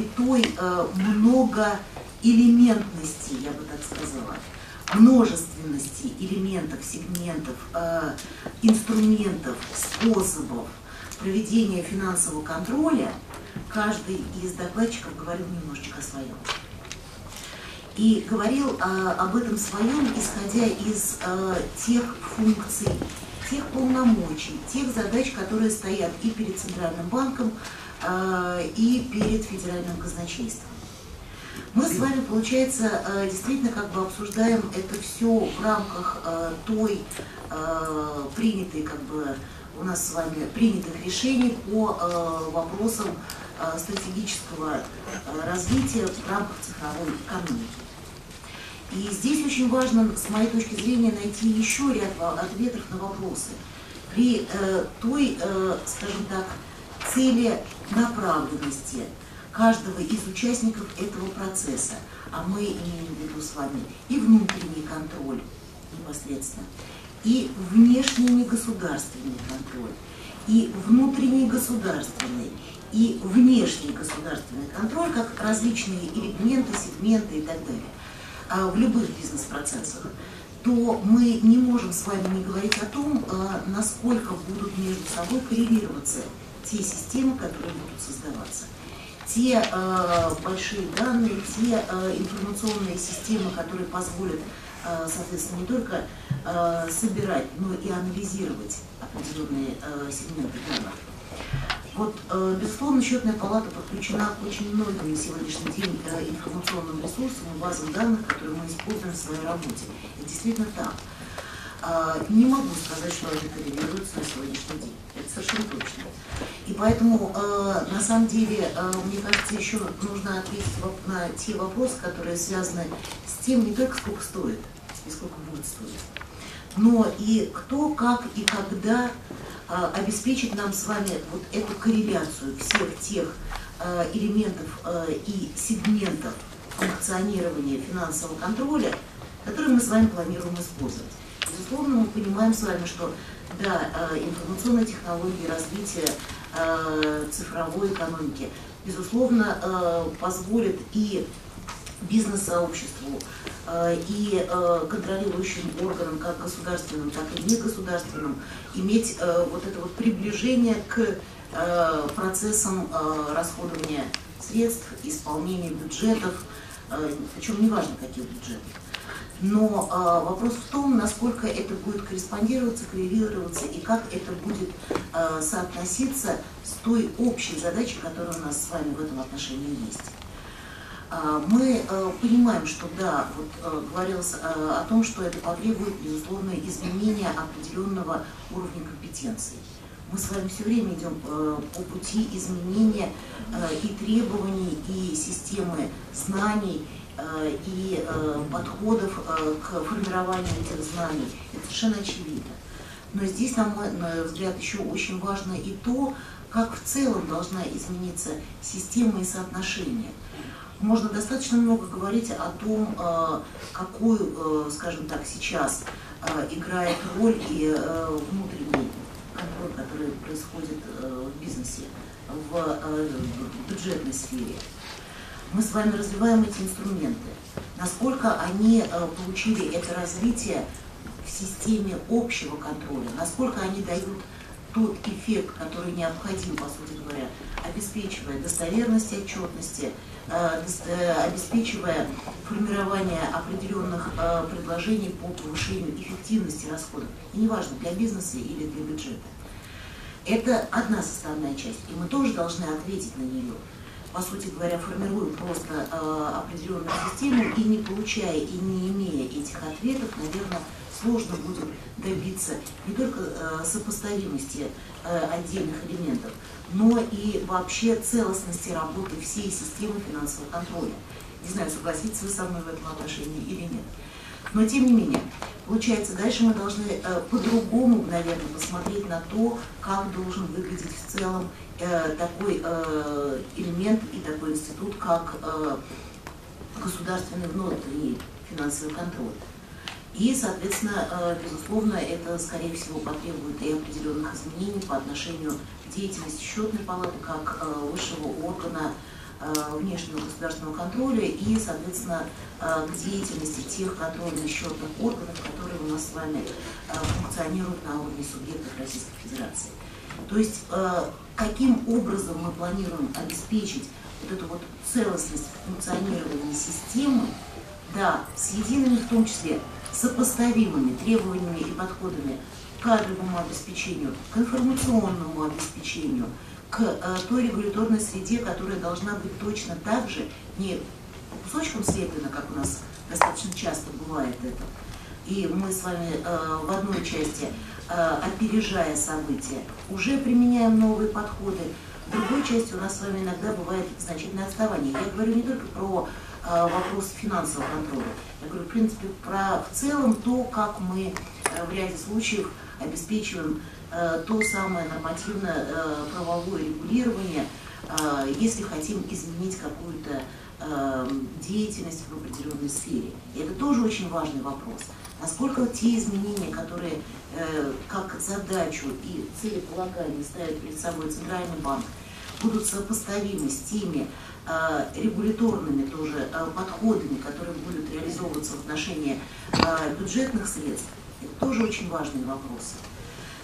при той э, многоэлементности, я бы так сказала, множественности элементов, сегментов, э, инструментов, способов проведения финансового контроля, каждый из докладчиков говорил немножечко о своем. И говорил э, об этом своем, исходя из тех функций, тех полномочий, тех задач, которые стоят и перед Центральным банком, и перед федеральным казначейством. Мы с вами, получается, э, действительно как бы обсуждаем это все в рамках э, той принятой, как бы у нас с вами принятых решений по вопросам стратегического развития в рамках цифровой экономики. И здесь очень важно, с моей точки зрения, найти еще ряд ответов на вопросы. При э, той, э, скажем так, целенаправленности каждого из участников этого процесса, а мы имеем в виду с вами и внутренний контроль непосредственно, и внешний негосударственный контроль, и внутренний государственный, и внешний государственный контроль, как различные элементы, сегменты и так далее. А, в любых бизнес-процессах, то мы не можем с вами не говорить о том, а, насколько будут между собой коррелироваться те системы, которые будут создаваться. Те э, большие данные, те э, информационные системы, которые позволят, э, соответственно, не только э, собирать, но и анализировать определенные э, сегменты данных. Вот, э, безусловно, счетная палата подключена к очень многим на сегодняшний день э, информационным ресурсам и базам данных, которые мы используем в своей работе. Это действительно так. А, не могу сказать, что они коррелируются на сегодняшний день. Это совершенно точно. И поэтому, э, на самом деле, мне кажется, еще нужно ответить на те вопросы, которые связаны с тем, не только сколько стоит и сколько будет стоить, но и кто, как и когда а, обеспечить нам с вами вот эту корреляцию всех тех а, элементов а, и сегментов функционирования финансового контроля, которые мы с вами планируем использовать. Безусловно, мы понимаем с вами, что да, информационные технологии, развитие цифровой экономики, безусловно, позволит и бизнес-сообществу, Э, и э, контролирующим органам, как государственным, так и негосударственным, иметь э, вот это вот приближение к процессам расходования средств, исполнения бюджетов, причем неважно каких бюджетов. Но э, вопрос в том, насколько это будет корреспондироваться, коррелироваться и как это будет э, соотноситься с той общей задачей, которая у нас с вами в этом отношении есть. А, мы понимаем, что да, вот говорилось о том, что это потребует, безусловно, изменения определенного уровня компетенций. Мы с вами все время идем по пути изменения и требований, и системы знаний, и подходов к формированию этих знаний. Это совершенно очевидно. Но здесь, на мой взгляд, еще очень важно и то, как в целом должна измениться система и соотношение можно достаточно много говорить о том, э, какую, э, скажем так, сейчас э, играет роль и внутренний контроль, который происходит в бизнесе, в бюджетной сфере. Мы с вами развиваем эти инструменты. Насколько они получили это развитие в системе общего контроля, насколько они дают тот эффект, который необходим, по сути говоря, обеспечивая достоверность отчетности, Э, э, обеспечивая формирование определенных э, предложений по повышению эффективности расходов. И неважно, для бизнеса или для бюджета. Это одна составная часть, и мы тоже должны ответить на нее. По сути говоря, формируя просто определенную систему и не получая и не имея этих ответов, наверное, сложно будет добиться не только э, сопоставимости э, отдельных элементов, но и вообще целостности работы всей системы финансового контроля. Не знаю, согласитесь вы со мной в этом отношении или нет. Но тем не менее, получается, дальше мы должны э, по-другому, наверное, посмотреть на то, как должен выглядеть в целом э, такой э, элемент и такой институт, как э, государственный внутренний финансовый контроль. И, соответственно, э, безусловно, это, скорее всего, потребует и определенных изменений по отношению к деятельности счетной палаты как э, высшего органа внешнего государственного контроля и, соответственно, к деятельности тех контрольных счетных органов, которые у нас с вами функционируют на уровне субъектов Российской Федерации. То есть каким образом мы планируем обеспечить вот эту вот целостность функционирования системы, да, с едиными в том числе сопоставимыми требованиями и подходами к кадровому обеспечению, к информационному обеспечению, к э, той регуляторной среде, которая должна быть точно так же, не кусочком слеплена, как у нас достаточно часто бывает это. И мы с вами э, в одной части, э, опережая события, уже применяем новые подходы, в другой части у нас с вами иногда бывает значительное отставание. Я говорю не только про вопрос финансового контроля, я говорю, в принципе, про в целом то, как мы в ряде случаев обеспечиваем то самое нормативное э, правовое регулирование, э, если хотим изменить какую-то э, деятельность в определенной сфере. И это тоже очень важный вопрос. Насколько те изменения, которые э, как задачу и целеполагание ставит перед собой Центральный банк, будут сопоставимы с теми э, регуляторными тоже э, подходами, которые будут реализовываться в отношении э, бюджетных средств, это тоже очень важные вопросы.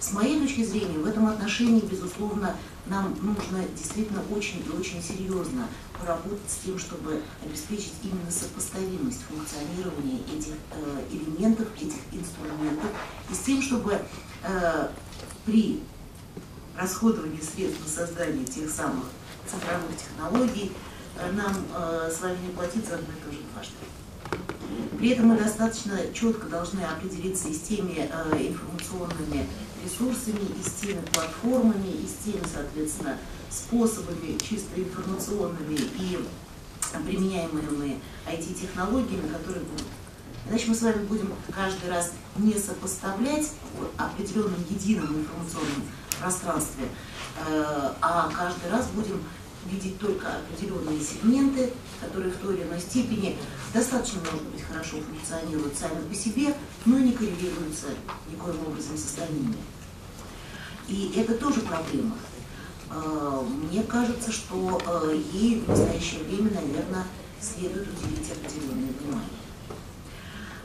С моей точки зрения, в этом отношении, безусловно, нам нужно действительно очень и очень серьезно поработать с тем, чтобы обеспечить именно сопоставимость функционирования этих э, элементов, этих инструментов, и с тем, чтобы э, при расходовании средств на создание тех самых цифровых технологий э, нам э, с вами не платить за одно и то же дважды. При этом мы достаточно четко должны определиться и с теми э, информационными ресурсами, и с теми платформами, и с теми, соответственно, способами чисто информационными и применяемыми IT-технологиями, которые будут. Иначе мы с вами будем каждый раз не сопоставлять определенным единым информационным пространстве, э, а каждый раз будем видеть только определенные сегменты, которые в той или иной степени достаточно, может быть, хорошо функционируют сами по себе, но не коррелируются никоим образом с остальными. И это тоже проблема. Э, мне кажется, что э, ей в настоящее время, наверное, следует уделить определенное внимание.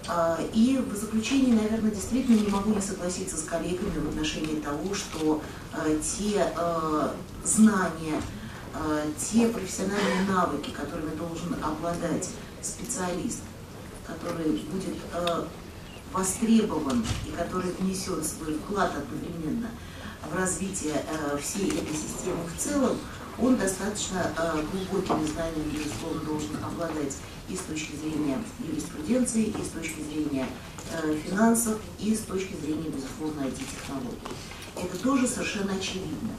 А, и в заключении, наверное, действительно не могу не согласиться с коллегами в отношении того, что э, те э, знания, э, те профессиональные навыки, которыми должен обладать специалист, который будет востребован и который внесет свой вклад одновременно в развитие всей этой системы в целом, он достаточно глубокими знаниями, безусловно, должен обладать и с точки зрения юриспруденции, и с точки зрения финансов, и с точки зрения, безусловно, IT-технологий. Это тоже совершенно очевидно.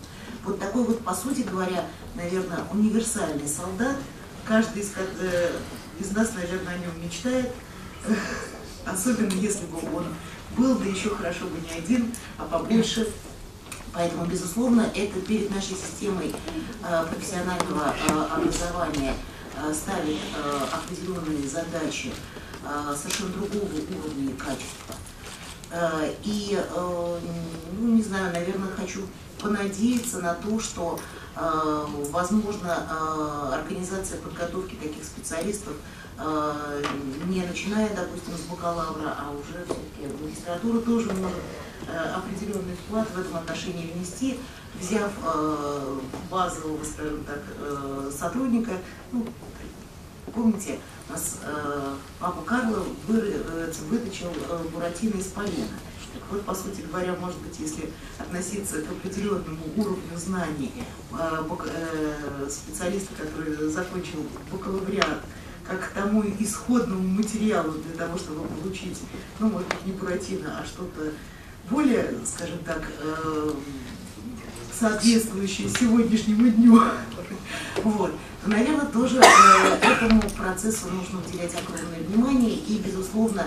Вот такой вот, по сути говоря, наверное, универсальный солдат, каждый из, э, из нас, наверное, о нем мечтает, особенно если бы он был, да еще хорошо бы не один, а побольше. Поэтому, безусловно, это перед нашей системой э, профессионального э, образования – ставить э, определенные задачи совершенно другого уровня качества. И, ну, не знаю, наверное, хочу понадеяться на то, что, возможно, организация подготовки таких специалистов, не начиная, допустим, с бакалавра, а уже все-таки магистратура тоже может определенный вклад в этом отношении внести, взяв э, базового, скажем так, э, сотрудника, ну, помните, нас э, папа Карло вы, э, выточил э, Буратино из полена. Вот, по сути говоря, может быть, если относиться к определенному уровню знаний э, э, специалиста, который закончил бакалавриат, как к тому исходному материалу для того, чтобы получить, ну, может быть, не Буратино, а что-то более, скажем так, э, соответствующие сегодняшнему дню, вот, наверное, тоже этому процессу нужно уделять огромное внимание. И, безусловно,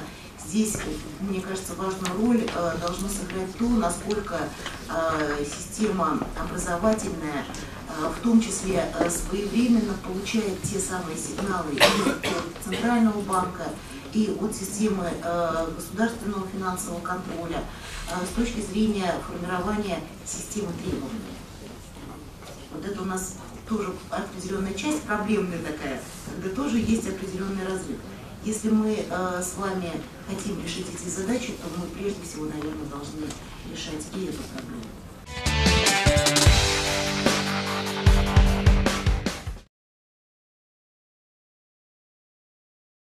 здесь, мне кажется, важную роль э, должно сыграть то, насколько э, система образовательная, э, в том числе своевременно получает те самые сигналы и от Центрального банка, и от системы государственного финансового контроля с точки зрения формирования системы требований. Вот это у нас тоже определенная часть, проблемная такая, когда тоже есть определенный разрыв. Если мы э, с вами хотим решить эти задачи, то мы прежде всего, наверное, должны решать и эту проблему.